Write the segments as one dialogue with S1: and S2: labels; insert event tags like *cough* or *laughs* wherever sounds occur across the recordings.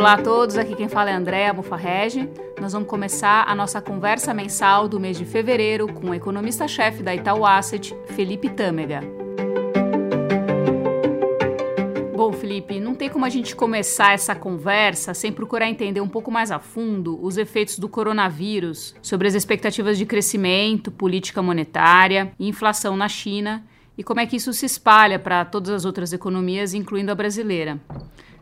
S1: Olá a todos, aqui quem fala é Andréa Mufarrege. Nós vamos começar a nossa conversa mensal do mês de fevereiro com o economista-chefe da Itaú Asset, Felipe Tâmega. Bom, Felipe, não tem como a gente começar essa conversa sem procurar entender um pouco mais a fundo os efeitos do coronavírus sobre as expectativas de crescimento, política monetária e inflação na China e como é que isso se espalha para todas as outras economias, incluindo a brasileira.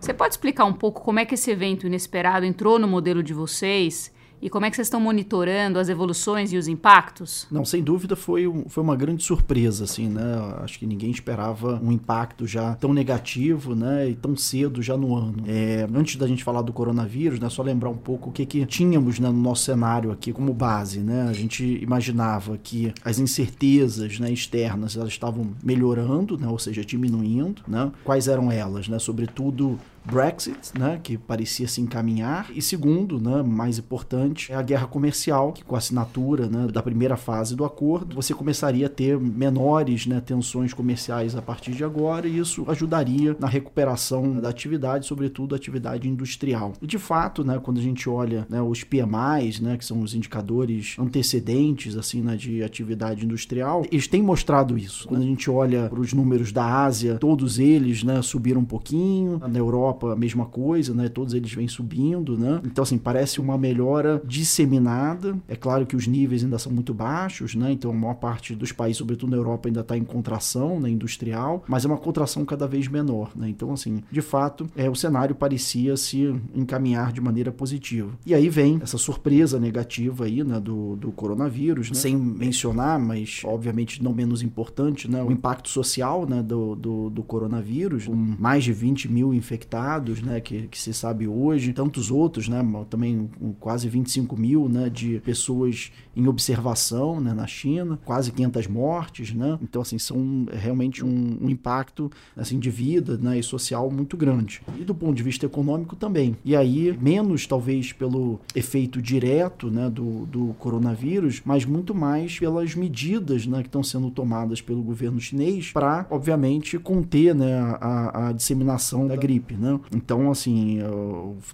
S1: Você pode explicar um pouco como é que esse evento inesperado entrou no modelo de vocês e como é que vocês estão monitorando as evoluções e os impactos?
S2: Não, sem dúvida foi, foi uma grande surpresa, assim, né? Acho que ninguém esperava um impacto já tão negativo, né? E tão cedo já no ano. É, antes da gente falar do coronavírus, né? Só lembrar um pouco o que, que tínhamos né, no nosso cenário aqui como base, né? A gente imaginava que as incertezas né, externas elas estavam melhorando, né? Ou seja, diminuindo, né? Quais eram elas, né? Sobretudo Brexit, né, que parecia se encaminhar, e segundo, né, mais importante, é a guerra comercial, que com a assinatura né, da primeira fase do acordo, você começaria a ter menores né, tensões comerciais a partir de agora, e isso ajudaria na recuperação da atividade, sobretudo a atividade industrial. E de fato, né, quando a gente olha né, os PMIs, né, que são os indicadores antecedentes assim, né, de atividade industrial, eles têm mostrado isso. Quando a gente olha para os números da Ásia, todos eles né, subiram um pouquinho, na Europa Europa a mesma coisa, né? Todos eles vêm subindo, né? Então, assim, parece uma melhora disseminada. É claro que os níveis ainda são muito baixos, né? Então, a maior parte dos países, sobretudo na Europa, ainda está em contração né, industrial, mas é uma contração cada vez menor, né? Então, assim, de fato, é, o cenário parecia se encaminhar de maneira positiva. E aí vem essa surpresa negativa aí, né, do, do coronavírus, né? sem mencionar, mas obviamente não menos importante, né, o impacto social, né, do, do, do coronavírus, com mais de 20 mil infectados né, que, que se sabe hoje, tantos outros, né, também quase 25 mil, né, de pessoas em observação, né, na China, quase 500 mortes, né, então, assim, são realmente um, um impacto, assim, de vida, né, e social muito grande. E do ponto de vista econômico também. E aí, menos, talvez, pelo efeito direto, né, do, do coronavírus, mas muito mais pelas medidas, né, que estão sendo tomadas pelo governo chinês para, obviamente, conter, né, a, a disseminação da gripe, né, né? Então, assim,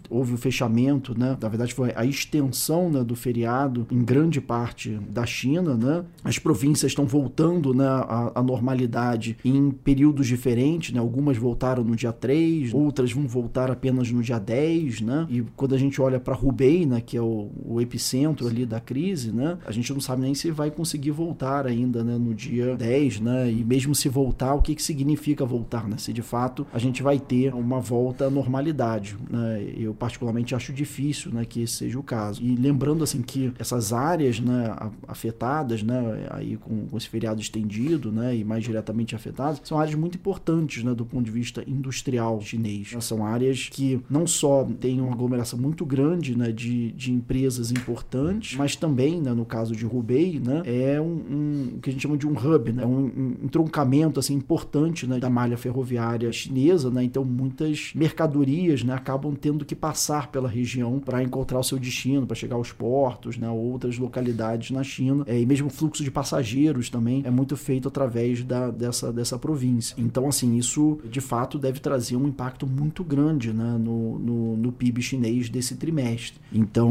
S2: houve o fechamento, né? Na verdade, foi a extensão né, do feriado em grande parte da China, né? As províncias estão voltando né, à, à normalidade em períodos diferentes, né? Algumas voltaram no dia 3, outras vão voltar apenas no dia 10, né? E quando a gente olha para Hubei, né, que é o, o, epicentro ali da crise, né? A gente não sabe nem se vai conseguir voltar ainda, né, no dia 10, né? E mesmo se voltar, o que que significa voltar, né? Se de fato a gente vai ter uma volta volta à normalidade. Né? Eu particularmente acho difícil né, que esse seja o caso. E lembrando assim que essas áreas né, afetadas, né, aí com, com esse feriado estendido né, e mais diretamente afetadas, são áreas muito importantes né, do ponto de vista industrial chinês. São áreas que não só têm uma aglomeração muito grande né, de, de empresas importantes, mas também, né, no caso de Hubei, né, é um, um, o que a gente chama de um hub, né, um, um entroncamento assim, importante né, da malha ferroviária chinesa. Né, então, muitas mercadorias né, acabam tendo que passar pela região para encontrar o seu destino, para chegar aos portos, né, outras localidades na China. É, e mesmo o fluxo de passageiros também é muito feito através da, dessa, dessa província. Então, assim, isso de fato deve trazer um impacto muito grande né, no, no, no PIB chinês desse trimestre. Então,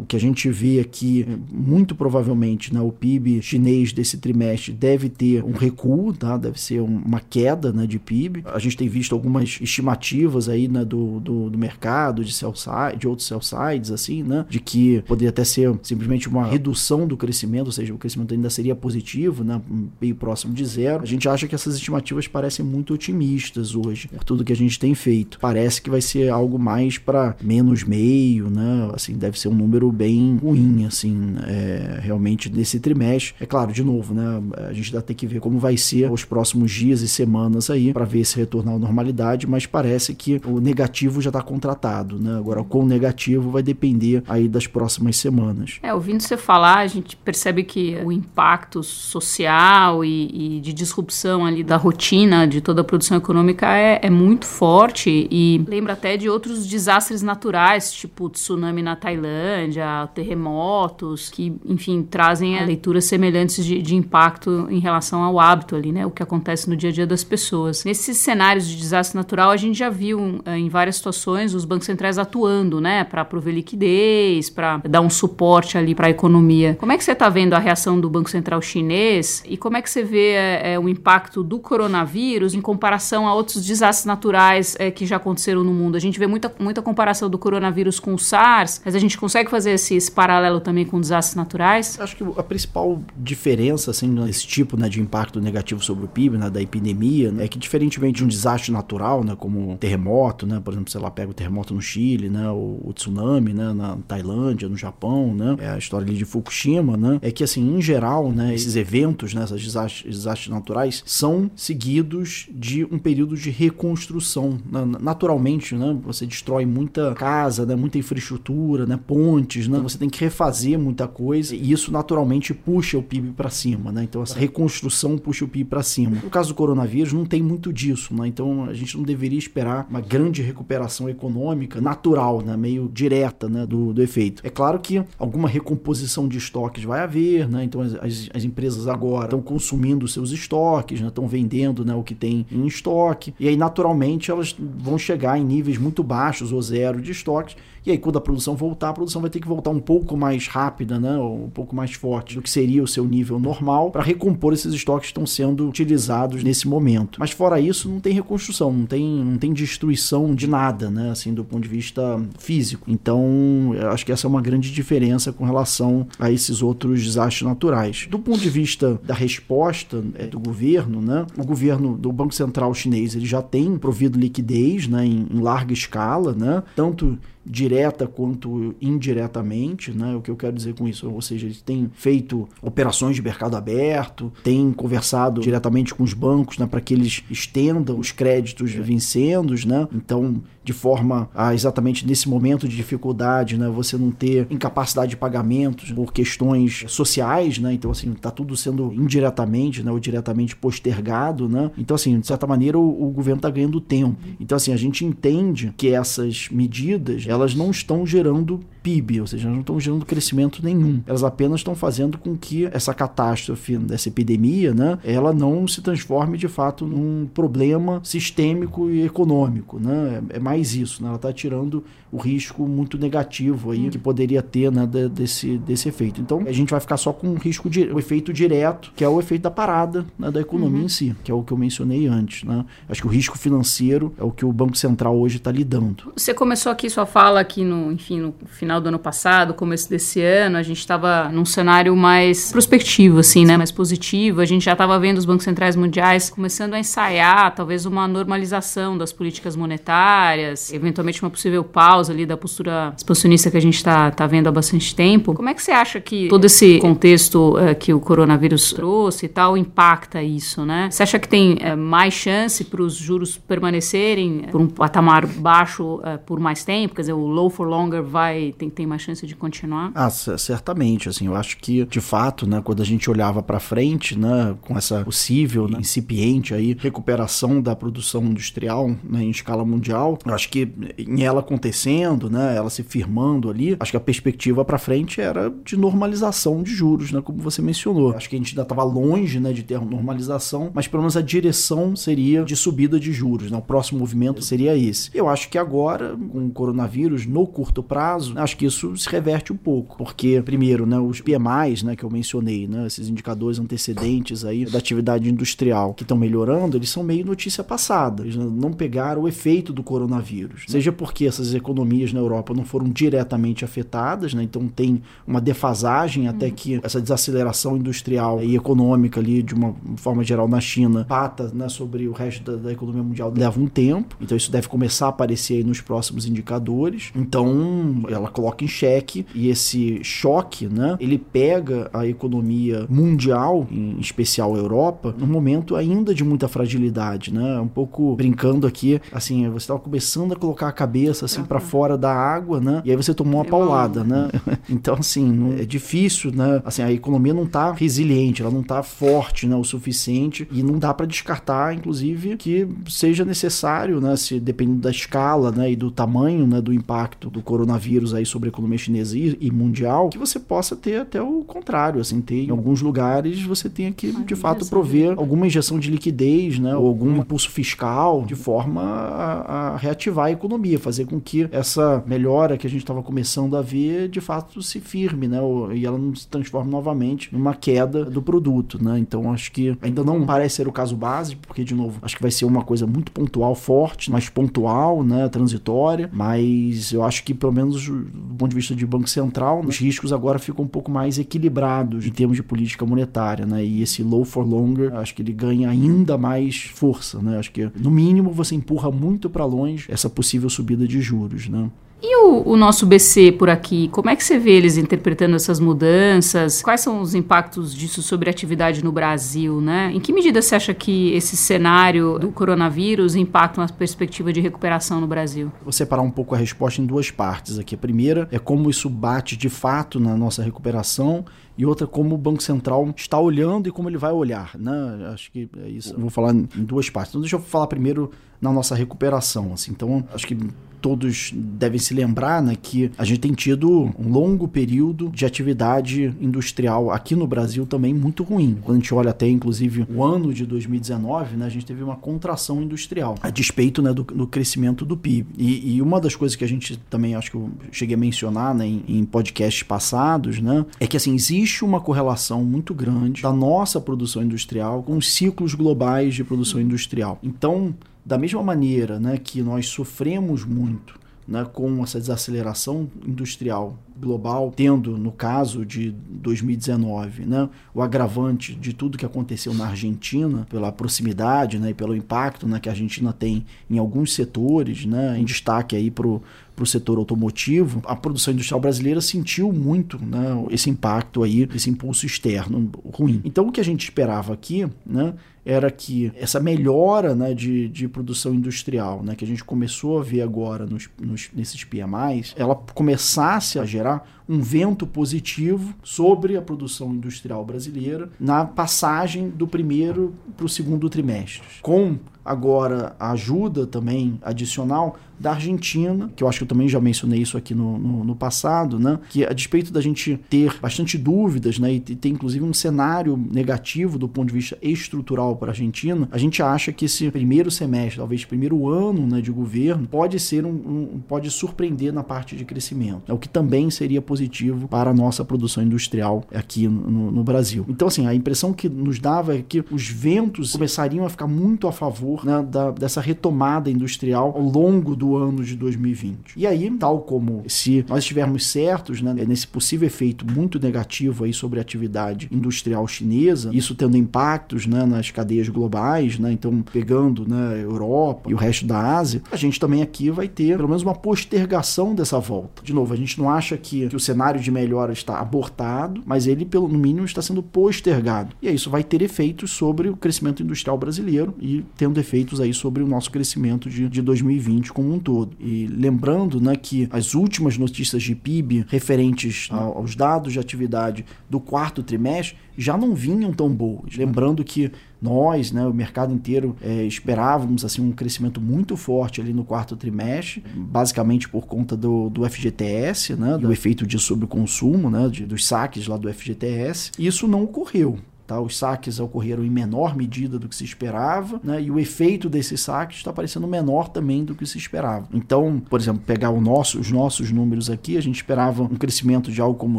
S2: o que a gente vê aqui, muito provavelmente, né, o PIB chinês desse trimestre deve ter um recuo, tá? deve ser uma queda né, de PIB. A gente tem visto algumas estimativas aí, né, do, do, do mercado, de, sell side, de outros sell sides, assim, né, de que poderia até ser simplesmente uma redução do crescimento, ou seja, o crescimento ainda seria positivo, né, bem próximo de zero. A gente acha que essas estimativas parecem muito otimistas hoje, por tudo que a gente tem feito. Parece que vai ser algo mais para menos meio, né, assim, deve ser um número bem ruim, assim, é, realmente nesse trimestre. É claro, de novo, né, a gente ainda tem que ver como vai ser os próximos dias e semanas aí, para ver se retornar à normalidade, mas parece parece que o negativo já está contratado, né? Agora, com o negativo vai depender aí das próximas semanas.
S1: É, ouvindo você falar, a gente percebe que o impacto social e, e de disrupção ali da rotina de toda a produção econômica é, é, muito forte e lembra até de outros desastres naturais, tipo tsunami na Tailândia, terremotos, que, enfim, trazem leituras semelhantes de, de impacto em relação ao hábito ali, né? O que acontece no dia a dia das pessoas. Nesses cenários de desastre natural, a gente já viu viu eh, em várias situações os bancos centrais atuando, né, para prover liquidez, para dar um suporte ali para a economia. Como é que você está vendo a reação do Banco Central chinês e como é que você vê é, o impacto do coronavírus em comparação a outros desastres naturais é, que já aconteceram no mundo? A gente vê muita, muita comparação do coronavírus com o SARS, mas a gente consegue fazer esse, esse paralelo também com desastres naturais?
S2: Acho que a principal diferença assim, desse tipo né, de impacto negativo sobre o PIB, né, da epidemia, né, é que diferentemente de um desastre natural, né, como um terremoto, né, por exemplo, sei lá, pega o terremoto no Chile, né, o, o tsunami né, na Tailândia, no Japão, né, é a história ali de Fukushima, né, é que assim, em geral, né, esses eventos, né, esses desastres, desastres naturais são seguidos de um período de reconstrução. Né, naturalmente, né, você destrói muita casa, né, muita infraestrutura, né, pontes, né, você tem que refazer muita coisa e isso naturalmente puxa o PIB para cima, né, então essa reconstrução puxa o PIB para cima. No caso do coronavírus, não tem muito disso, né, então a gente não deveria esperar uma grande recuperação econômica natural, né, meio direta né, do, do efeito. É claro que alguma recomposição de estoques vai haver, né, então as, as, as empresas agora estão consumindo seus estoques, estão né, vendendo né, o que tem em estoque, e aí naturalmente elas vão chegar em níveis muito baixos ou zero de estoques e aí, quando a produção voltar, a produção vai ter que voltar um pouco mais rápida, né? Ou um pouco mais forte do que seria o seu nível normal para recompor esses estoques que estão sendo utilizados nesse momento. Mas fora isso, não tem reconstrução, não tem, não tem destruição de nada, né? Assim, do ponto de vista físico. Então, acho que essa é uma grande diferença com relação a esses outros desastres naturais. Do ponto de vista da resposta é, do governo, né? O governo do Banco Central chinês ele já tem provido liquidez, né? Em, em larga escala, né? Tanto direta quanto indiretamente, né? O que eu quero dizer com isso, ou seja, eles têm feito operações de mercado aberto, têm conversado diretamente com os bancos, né, para que eles estendam os créditos vencendos, né? Então, de forma a exatamente nesse momento de dificuldade, né, você não ter incapacidade de pagamentos por questões sociais, né? Então assim, tá tudo sendo indiretamente, né, ou diretamente postergado, né? Então assim, de certa maneira o, o governo está ganhando tempo. Então assim, a gente entende que essas medidas, elas não estão gerando PIB, ou seja, não estão gerando crescimento nenhum. Elas apenas estão fazendo com que essa catástrofe dessa epidemia, né, ela não se transforme de fato num problema sistêmico e econômico, né? É mais isso, né? Ela está tirando o risco muito negativo aí que poderia ter, né, desse, desse efeito. Então, a gente vai ficar só com o risco de, o efeito direto, que é o efeito da parada né, da economia uhum. em si, que é o que eu mencionei antes, né? Acho que o risco financeiro é o que o Banco Central hoje está lidando.
S1: Você começou aqui sua fala aqui no, enfim, no final final do ano passado, começo desse ano, a gente estava num cenário mais prospectivo, assim, né? Mais positivo. A gente já estava vendo os bancos centrais mundiais começando a ensaiar talvez uma normalização das políticas monetárias, eventualmente uma possível pausa ali da postura expansionista que a gente está tá vendo há bastante tempo. Como é que você acha que todo esse contexto uh, que o coronavírus trouxe e tal impacta isso, né? Você acha que tem uh, mais chance para os juros permanecerem por um patamar baixo por mais tempo? Quer dizer, o low for longer vai tem, tem mais chance de continuar?
S2: Ah, certamente, assim, eu acho que, de fato, né, quando a gente olhava para frente, né, com essa possível, né, incipiente aí, recuperação da produção industrial, né, em escala mundial, eu acho que em ela acontecendo, né, ela se firmando ali, acho que a perspectiva para frente era de normalização de juros, né, como você mencionou. Acho que a gente ainda estava longe, né, de ter normalização, mas pelo menos a direção seria de subida de juros, né, o próximo movimento seria esse. Eu acho que agora, com o coronavírus, no curto prazo, acho que isso se reverte um pouco, porque primeiro, né, os PMIs, né, que eu mencionei, né, esses indicadores antecedentes aí da atividade industrial que estão melhorando, eles são meio notícia passada. Eles não pegaram o efeito do coronavírus. Seja porque essas economias na Europa não foram diretamente afetadas, né, então tem uma defasagem até uhum. que essa desaceleração industrial e econômica ali, de uma forma geral, na China, pata né, sobre o resto da, da economia mundial leva um tempo. Então isso deve começar a aparecer aí nos próximos indicadores. Então ela coloca em xeque e esse choque, né, ele pega a economia mundial, em especial a Europa, num momento ainda de muita fragilidade, né? Um pouco brincando aqui, assim, você estava começando a colocar a cabeça assim para fora da água, né? E aí você tomou uma paulada, né? *laughs* então assim, é difícil, né? Assim, a economia não tá resiliente, ela não tá forte, né, o suficiente. E não dá para descartar, inclusive, que seja necessário, né, se dependendo da escala, né, e do tamanho, né, do impacto do coronavírus aí sobre a economia chinesa e, e, mundial, que você possa ter até o contrário, assim, ter em alguns lugares você tenha que, de fato, prover alguma injeção de liquidez, né, ou algum impulso fiscal, de forma a, a reativar a economia, fazer com que essa melhora que a gente estava começando a ver, de fato, se firme, né, e ela não se transforme novamente numa queda do produto, né, então acho que ainda não parece ser o caso base, porque, de novo, acho que vai ser uma coisa muito pontual, forte, mas pontual, né, transitória, mas eu acho que, pelo menos do ponto de vista de Banco Central, os riscos agora ficam um pouco mais equilibrados em termos de política monetária, né? E esse low for longer, acho que ele ganha ainda mais força, né? Acho que no mínimo você empurra muito para longe essa possível subida de juros, né?
S1: E o, o, nosso BC por aqui, como é que você vê eles interpretando essas mudanças? Quais são os impactos disso sobre a atividade no Brasil, né? Em que medida você acha que esse cenário do coronavírus impacta a perspectiva de recuperação no Brasil?
S2: Vou separar um pouco a resposta em duas partes aqui. A primeira é como isso bate de fato na nossa recuperação e outra como o Banco Central está olhando e como ele vai olhar, né? Acho que é isso. Eu vou falar em duas partes. Então deixa eu falar primeiro na nossa recuperação, assim. Então, acho que todos devem se lembrar né, que a gente tem tido um longo período de atividade industrial aqui no Brasil também muito ruim. Quando a gente olha até, inclusive, o ano de 2019, né, a gente teve uma contração industrial, a despeito né, do, do crescimento do PIB. E, e, uma das coisas que a gente também, acho que eu cheguei a mencionar né, em, em podcasts passados, né, é que assim, existe uma correlação muito grande da nossa produção industrial com os ciclos globais de produção industrial. Então, da mesma maneira né, que nós sofremos muito né, com essa desaceleração industrial global, tendo, no caso de 2019, né, o agravante de tudo que aconteceu na Argentina, pela proximidade né, e pelo impacto né, que a Argentina tem em alguns setores, né, em destaque aí para o setor automotivo, a produção industrial brasileira sentiu muito né, esse impacto aí, esse impulso externo ruim. Então, o que a gente esperava aqui né, era que essa melhora né, de, de produção industrial, né, que a gente começou a ver agora nos, nos, nesses PMIs, ela começasse a gerar gerar um vento positivo sobre a produção industrial brasileira na passagem do primeiro para o segundo trimestre. Com agora a ajuda também adicional da Argentina, que eu acho que eu também já mencionei isso aqui no, no, no, passado, né? Que a despeito da gente ter bastante dúvidas, né? E ter inclusive um cenário negativo do ponto de vista estrutural para a Argentina, a gente acha que esse primeiro semestre, talvez primeiro ano né, de governo, pode ser um, um pode surpreender na parte de crescimento. É o que também seria positivo para a nossa produção industrial aqui no, no Brasil. Então, assim, a impressão que nos dava é que os ventos começariam a ficar muito a favor né, da, dessa retomada industrial ao longo do ano de 2020. E aí, tal como se nós estivermos certos né, nesse possível efeito muito negativo aí sobre a atividade industrial chinesa, isso tendo impactos né, nas cadeias globais, né, então pegando né, Europa e o resto da Ásia, a gente também aqui vai ter pelo menos uma postergação dessa volta. De novo, a gente não acha que, que o cenário de melhora está abortado, mas ele, pelo no mínimo, está sendo postergado. E isso vai ter efeitos sobre o crescimento industrial brasileiro e tendo efeitos aí sobre o nosso crescimento de, de 2020 como um todo. E lembrando né, que as últimas notícias de PIB referentes aos dados de atividade do quarto trimestre já não vinham tão boas. Lembrando que nós, né, o mercado inteiro, é, esperávamos assim um crescimento muito forte ali no quarto trimestre, basicamente por conta do, do FGTS, né, do efeito disso sobre o consumo, né, de, dos saques lá do FGTS. Isso não ocorreu. Tá? Os saques ocorreram em menor medida do que se esperava, né? e o efeito desses saques está parecendo menor também do que se esperava. Então, por exemplo, pegar nosso, os nossos números aqui, a gente esperava um crescimento de algo como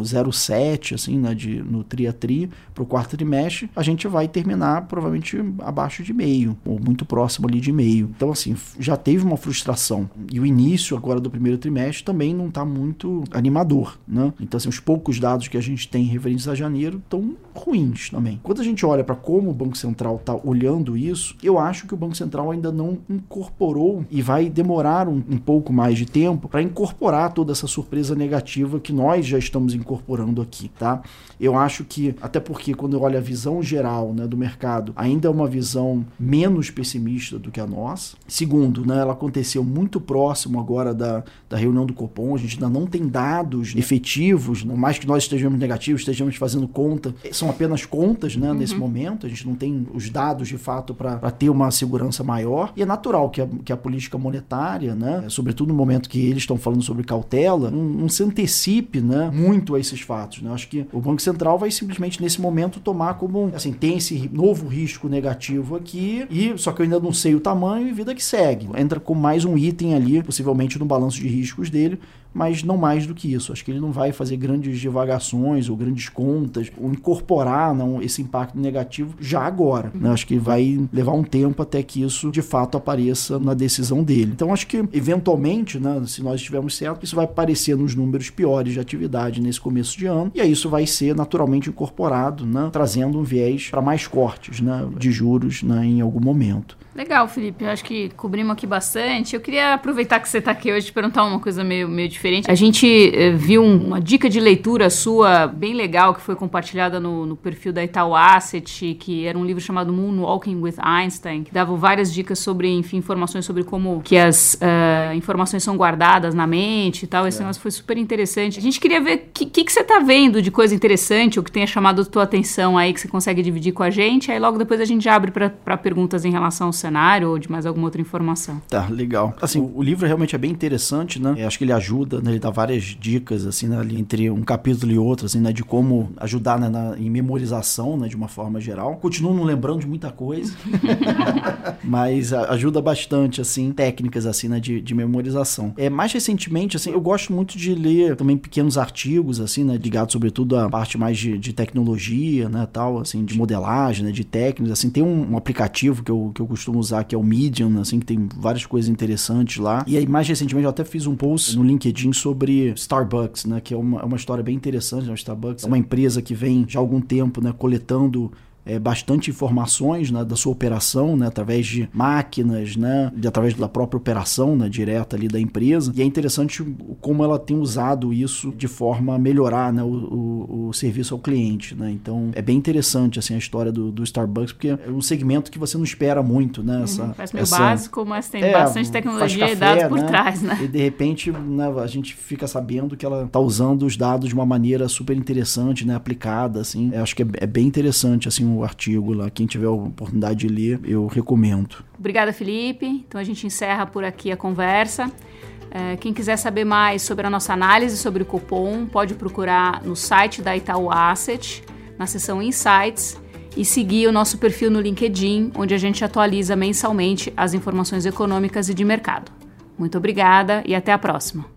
S2: 0,7 assim, né? de, no tri a tri para o quarto trimestre, a gente vai terminar provavelmente abaixo de meio, ou muito próximo ali de meio. Então, assim, já teve uma frustração. E o início agora do primeiro trimestre também não está muito animador. Né? Então, assim, os poucos dados que a gente tem referentes a janeiro estão ruins também. Quando a gente olha para como o Banco Central está olhando isso, eu acho que o Banco Central ainda não incorporou e vai demorar um, um pouco mais de tempo para incorporar toda essa surpresa negativa que nós já estamos incorporando aqui, tá? Eu acho que, até porque quando eu olho a visão geral né, do mercado, ainda é uma visão menos pessimista do que a nossa. Segundo, né, ela aconteceu muito próximo agora da, da reunião do Copom, a gente ainda não tem dados efetivos, não mais que nós estejamos negativos, estejamos fazendo conta, são apenas contas né, uhum. nesse momento, a gente não tem os dados de fato para ter uma segurança maior, e é natural que a, que a política monetária, né, sobretudo no momento que eles estão falando sobre cautela, não, não se antecipe né, muito a esses fatos. Né? Acho que o Banco Central vai simplesmente nesse momento tomar como, assim, tem esse novo risco negativo aqui, e só que eu ainda não sei o tamanho e vida que segue. Entra com mais um item ali, possivelmente no balanço de riscos dele, mas não mais do que isso. Acho que ele não vai fazer grandes divagações ou grandes contas, ou incorporar não, esse impacto negativo já agora. Né? Acho que vai levar um tempo até que isso de fato apareça na decisão dele. Então acho que eventualmente, né, se nós estivermos certos, isso vai aparecer nos números piores de atividade nesse começo de ano, e aí isso vai ser naturalmente incorporado, né, trazendo um viés para mais cortes né, de juros né, em algum momento.
S1: Legal, Felipe. Eu acho que cobrimos aqui bastante. Eu queria aproveitar que você está aqui hoje e perguntar uma coisa meio, meio diferente. A gente eh, viu uma dica de leitura sua bem legal que foi compartilhada no, no, perfil da Itaú Asset, que era um livro chamado Moonwalking with Einstein, que dava várias dicas sobre, enfim, informações sobre como que as uh, informações são guardadas na mente e tal. Esse é. negócio foi super interessante. A gente queria ver o que, que, que, você está vendo de coisa interessante ou que tenha chamado a tua atenção aí, que você consegue dividir com a gente. Aí logo depois a gente abre para perguntas em relação ao cenário ou de mais alguma outra informação.
S2: Tá, legal. Assim, o, o livro realmente é bem interessante, né? Eu acho que ele ajuda, né? Ele dá várias dicas, assim, né? Ali, entre um capítulo e outro, assim, né? De como ajudar né? Na, em memorização, né? De uma forma geral. Continuo não lembrando de muita coisa, *laughs* mas ajuda bastante, assim, técnicas, assim, né? De, de memorização. É, mais recentemente, assim, eu gosto muito de ler também pequenos artigos, assim, né? Ligados sobretudo à parte mais de, de tecnologia, né? Tal, assim, de modelagem, né? De técnicas, assim. Tem um, um aplicativo que eu, que eu costumo usar, que é o Medium, assim, que tem várias coisas interessantes lá. E aí, mais recentemente, eu até fiz um post no LinkedIn sobre Starbucks, né? Que é uma, é uma história bem interessante. Né? O Starbucks é uma empresa que vem já há algum tempo, né? Coletando é, bastante informações né, da sua operação, né, através de máquinas, né, de, através da própria operação né, direta ali da empresa. E é interessante como ela tem usado isso de forma a melhorar né, o, o, o serviço ao cliente. Né? Então é bem interessante assim, a história do, do, Starbucks, porque é um segmento que você não espera muito. Né,
S1: uhum, essa, Parece meio essa... básico, mas tem é, bastante tecnologia café, e dados por né? trás. Né?
S2: E de repente né, a gente fica sabendo que ela está usando os dados de uma maneira super interessante, né, aplicada. Assim. Eu acho que é, é bem interessante assim, o artigo lá. Quem tiver a oportunidade de ler, eu recomendo.
S1: Obrigada, Felipe. Então a gente encerra por aqui a conversa. É, quem quiser saber mais sobre a nossa análise sobre o cupom, pode procurar no site da Itaú Asset, na seção Insights, e seguir o nosso perfil no LinkedIn, onde a gente atualiza mensalmente as informações econômicas e de mercado. Muito obrigada e até a próxima.